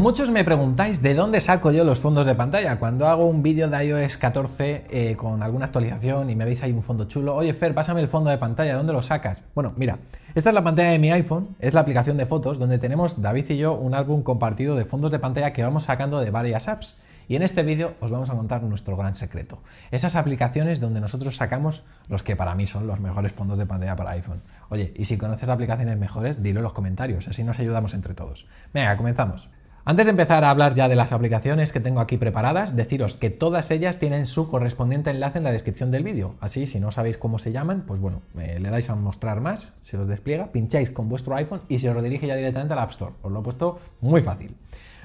Muchos me preguntáis de dónde saco yo los fondos de pantalla. Cuando hago un vídeo de iOS 14 eh, con alguna actualización y me veis ahí un fondo chulo, oye Fer, pásame el fondo de pantalla, ¿dónde lo sacas? Bueno, mira, esta es la pantalla de mi iPhone, es la aplicación de fotos donde tenemos David y yo un álbum compartido de fondos de pantalla que vamos sacando de varias apps. Y en este vídeo os vamos a contar nuestro gran secreto. Esas aplicaciones donde nosotros sacamos los que para mí son los mejores fondos de pantalla para iPhone. Oye, y si conoces aplicaciones mejores, dilo en los comentarios, así nos ayudamos entre todos. Venga, comenzamos. Antes de empezar a hablar ya de las aplicaciones que tengo aquí preparadas, deciros que todas ellas tienen su correspondiente enlace en la descripción del vídeo. Así, si no sabéis cómo se llaman, pues bueno, le dais a mostrar más, se os despliega, pincháis con vuestro iPhone y se os redirige ya directamente al App Store. Os lo he puesto muy fácil.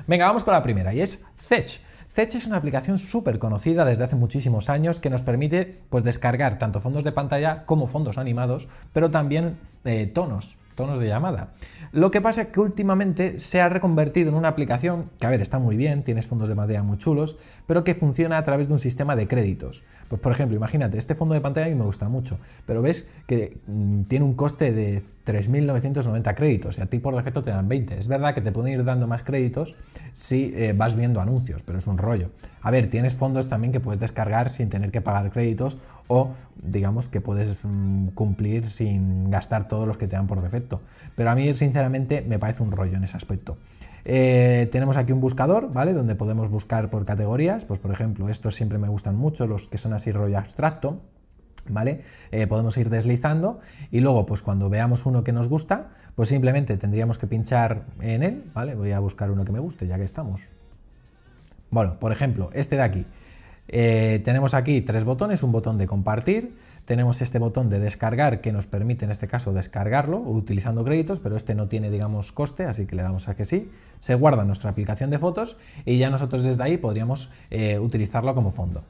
Venga, vamos con la primera y es Zech. Zech es una aplicación súper conocida desde hace muchísimos años que nos permite pues, descargar tanto fondos de pantalla como fondos animados, pero también eh, tonos tonos de llamada. Lo que pasa es que últimamente se ha reconvertido en una aplicación que, a ver, está muy bien, tienes fondos de pantalla muy chulos, pero que funciona a través de un sistema de créditos. Pues, por ejemplo, imagínate, este fondo de pantalla a mí me gusta mucho, pero ves que mm, tiene un coste de 3.990 créditos y a ti por defecto te dan 20. Es verdad que te pueden ir dando más créditos si eh, vas viendo anuncios, pero es un rollo. A ver, tienes fondos también que puedes descargar sin tener que pagar créditos o, digamos, que puedes mm, cumplir sin gastar todos los que te dan por defecto. Pero a mí, sinceramente, me parece un rollo en ese aspecto. Eh, tenemos aquí un buscador, ¿vale? Donde podemos buscar por categorías. Pues, por ejemplo, estos siempre me gustan mucho, los que son así rollo abstracto. ¿Vale? Eh, podemos ir deslizando y luego pues cuando veamos uno que nos gusta pues simplemente tendríamos que pinchar en él, ¿vale? Voy a buscar uno que me guste ya que estamos. Bueno, por ejemplo, este de aquí. Eh, tenemos aquí tres botones, un botón de compartir, tenemos este botón de descargar que nos permite en este caso descargarlo utilizando créditos, pero este no tiene digamos coste, así que le damos a que sí, se guarda nuestra aplicación de fotos y ya nosotros desde ahí podríamos eh, utilizarlo como fondo.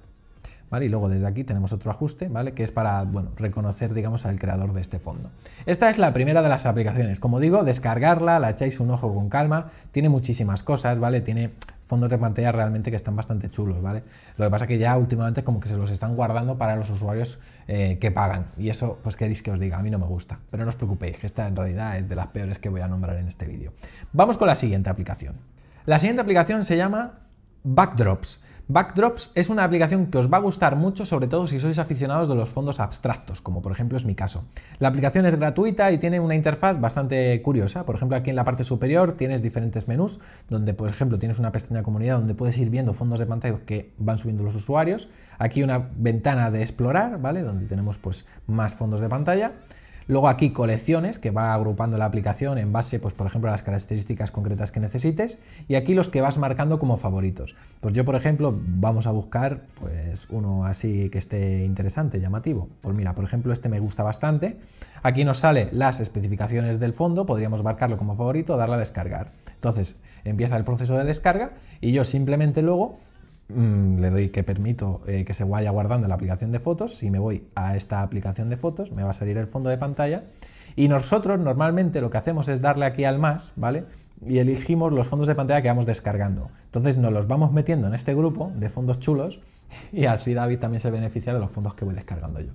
Y luego desde aquí tenemos otro ajuste, ¿vale? Que es para, bueno, reconocer, digamos, al creador de este fondo. Esta es la primera de las aplicaciones. Como digo, descargarla, la echáis un ojo con calma, tiene muchísimas cosas, ¿vale? Tiene fondos de pantalla realmente que están bastante chulos, ¿vale? Lo que pasa que ya últimamente como que se los están guardando para los usuarios eh, que pagan. Y eso, pues queréis que os diga, a mí no me gusta. Pero no os preocupéis, que esta en realidad es de las peores que voy a nombrar en este vídeo. Vamos con la siguiente aplicación. La siguiente aplicación se llama Backdrops. Backdrops es una aplicación que os va a gustar mucho, sobre todo si sois aficionados de los fondos abstractos, como por ejemplo es mi caso. La aplicación es gratuita y tiene una interfaz bastante curiosa. Por ejemplo, aquí en la parte superior tienes diferentes menús, donde por ejemplo tienes una pestaña comunidad donde puedes ir viendo fondos de pantalla que van subiendo los usuarios. Aquí una ventana de explorar, ¿vale? Donde tenemos pues más fondos de pantalla. Luego aquí colecciones, que va agrupando la aplicación en base, pues por ejemplo, a las características concretas que necesites. Y aquí los que vas marcando como favoritos. Pues yo, por ejemplo, vamos a buscar pues uno así que esté interesante, llamativo. Pues mira, por ejemplo, este me gusta bastante. Aquí nos sale las especificaciones del fondo, podríamos marcarlo como favorito, darle a descargar. Entonces, empieza el proceso de descarga y yo simplemente luego Mm, le doy que permito eh, que se vaya guardando la aplicación de fotos. Si me voy a esta aplicación de fotos, me va a salir el fondo de pantalla. Y nosotros normalmente lo que hacemos es darle aquí al más, ¿vale? Y elegimos los fondos de pantalla que vamos descargando. Entonces nos los vamos metiendo en este grupo de fondos chulos y así David también se beneficia de los fondos que voy descargando yo.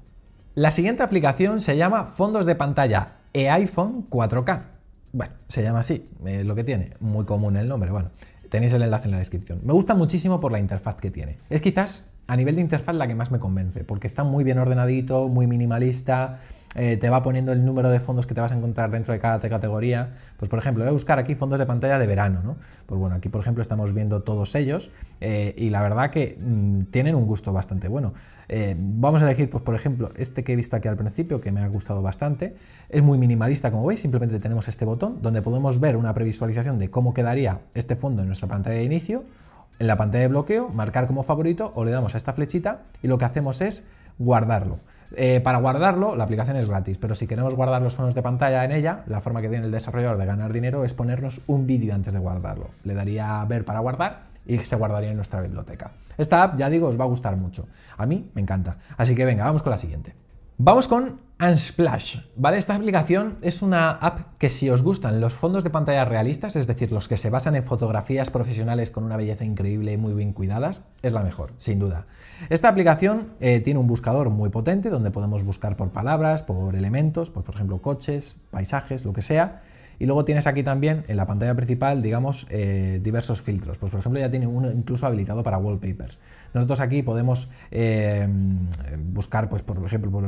La siguiente aplicación se llama Fondos de pantalla e iPhone 4K. Bueno, se llama así, es lo que tiene, muy común el nombre, bueno. Tenéis el enlace en la descripción. Me gusta muchísimo por la interfaz que tiene. Es quizás a nivel de interfaz la que más me convence, porque está muy bien ordenadito, muy minimalista, eh, te va poniendo el número de fondos que te vas a encontrar dentro de cada categoría. Pues por ejemplo, voy a buscar aquí fondos de pantalla de verano, ¿no? Pues bueno, aquí por ejemplo estamos viendo todos ellos eh, y la verdad que mm, tienen un gusto bastante bueno. Eh, vamos a elegir, pues por ejemplo, este que he visto aquí al principio, que me ha gustado bastante. Es muy minimalista, como veis, simplemente tenemos este botón donde podemos ver una previsualización de cómo quedaría este fondo en nuestra pantalla de inicio en la pantalla de bloqueo, marcar como favorito o le damos a esta flechita y lo que hacemos es guardarlo. Eh, para guardarlo, la aplicación es gratis, pero si queremos guardar los fondos de pantalla en ella, la forma que tiene el desarrollador de ganar dinero es ponernos un vídeo antes de guardarlo. Le daría ver para guardar y se guardaría en nuestra biblioteca. Esta app, ya digo, os va a gustar mucho. A mí me encanta. Así que venga, vamos con la siguiente. Vamos con Unsplash, ¿vale? Esta aplicación es una app que si os gustan los fondos de pantalla realistas, es decir, los que se basan en fotografías profesionales con una belleza increíble y muy bien cuidadas, es la mejor, sin duda. Esta aplicación eh, tiene un buscador muy potente donde podemos buscar por palabras, por elementos, por ejemplo coches, paisajes, lo que sea, Y luego tienes aquí también en la pantalla principal, digamos, eh, diversos filtros. Pues por ejemplo ya tiene uno incluso habilitado para wallpapers. Nosotros aquí podemos eh, buscar, pues por ejemplo, por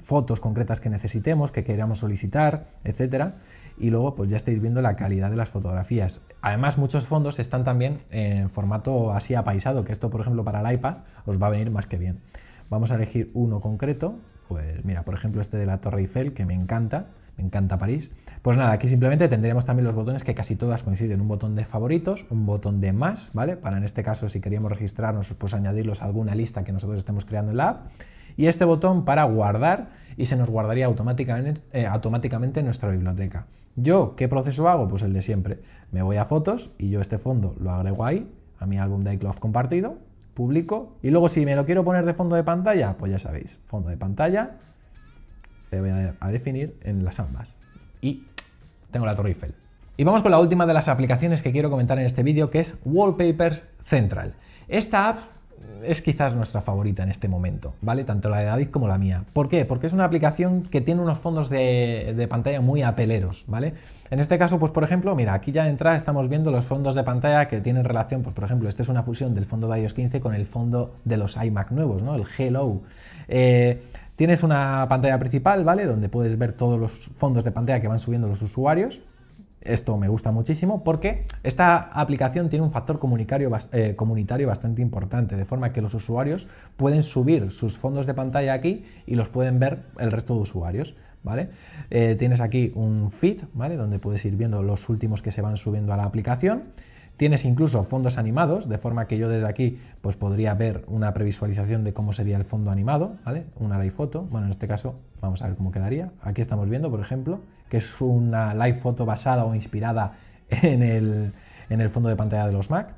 fotos concretas que necesitemos, que queramos solicitar, etcétera. Y luego pues ya estáis viendo la calidad de las fotografías. Además muchos fondos están también en formato así apaisado, que esto por ejemplo para el iPad os va a venir más que bien. Vamos a elegir uno concreto, pues mira, por ejemplo este de la Torre Eiffel, que me encanta, me encanta París. Pues nada, aquí simplemente tendremos también los botones que casi todas coinciden. Un botón de favoritos, un botón de más, ¿vale? Para en este caso, si queríamos registrarnos, pues añadirlos a alguna lista que nosotros estemos creando en la app. Y este botón para guardar y se nos guardaría automáticamente, eh, automáticamente en nuestra biblioteca. Yo, ¿qué proceso hago? Pues el de siempre. Me voy a fotos y yo este fondo lo agrego ahí, a mi álbum de iCloud compartido, publico y luego si me lo quiero poner de fondo de pantalla, pues ya sabéis, fondo de pantalla, le voy a, definir en las ambas. Y tengo la Torre Eiffel. Y vamos con la última de las aplicaciones que quiero comentar en este vídeo, que es Wallpapers Central. Esta app es quizás nuestra favorita en este momento, ¿vale? Tanto la de David como la mía. ¿Por qué? Porque es una aplicación que tiene unos fondos de, pantalla muy apeleros, ¿vale? En este caso, pues por ejemplo, mira, aquí ya de entrada estamos viendo los fondos de pantalla que tienen relación, pues por ejemplo, este es una fusión del fondo de iOS 15 con el fondo de los iMac nuevos, ¿no? El Hello. Eh, tienes una pantalla principal, ¿vale? Donde puedes ver todos los fondos de pantalla que van subiendo los usuarios. Esto me gusta muchísimo porque esta aplicación tiene un factor eh, comunitario bastante importante, de forma que los usuarios pueden subir sus fondos de pantalla aquí y los pueden ver el resto de usuarios. ¿Vale? Eh, tienes aquí un feed, ¿vale? Donde puedes ir viendo los últimos que se van subiendo a la aplicación. Tienes incluso fondos animados, de forma que yo desde aquí pues podría ver una previsualización de cómo sería el fondo animado, ¿vale? Una live foto. Bueno, en este caso vamos a ver cómo quedaría. Aquí estamos viendo, por ejemplo, que es una live foto basada o inspirada en el, en el fondo de pantalla de los Mac.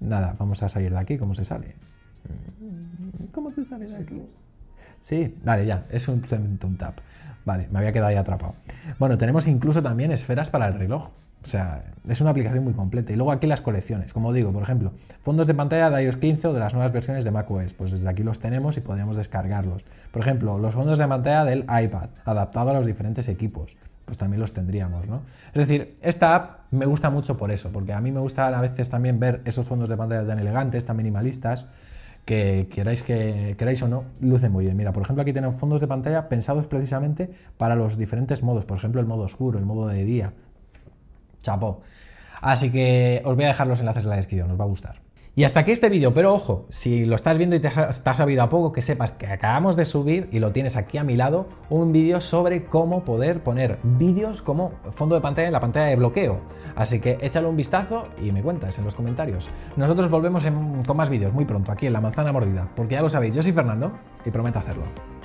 Nada, vamos a salir de aquí. ¿Cómo se sale? ¿Cómo se sale de aquí? Sí, vale, ya, es un, un tap. Vale, me había quedado ahí atrapado. Bueno, tenemos incluso también esferas para el reloj. O sea, es una aplicación muy completa. Y luego aquí las colecciones, como digo, por ejemplo, fondos de pantalla de iOS 15 o de las nuevas versiones de macOS, pues desde aquí los tenemos y podríamos descargarlos. Por ejemplo, los fondos de pantalla del iPad, adaptado a los diferentes equipos, pues también los tendríamos, ¿no? Es decir, esta app me gusta mucho por eso, porque a mí me gusta a veces también ver esos fondos de pantalla tan elegantes, tan minimalistas, que queráis, que queráis o no, lucen muy bien. Mira, por ejemplo, aquí tenemos fondos de pantalla pensados precisamente para los diferentes modos, por ejemplo, el modo oscuro, el modo de día, Chapo. Así que os voy a dejar los enlaces en la descripción, os va a gustar. Y hasta aquí este vídeo, pero ojo, si lo estás viendo y te has sabido a poco, que sepas que acabamos de subir, y lo tienes aquí a mi lado, un vídeo sobre cómo poder poner vídeos como fondo de pantalla en la pantalla de bloqueo. Así que échale un vistazo y me cuentas en los comentarios. Nosotros volvemos con más vídeos muy pronto, aquí en La Manzana Mordida, porque ya lo sabéis, yo soy Fernando y prometo hacerlo.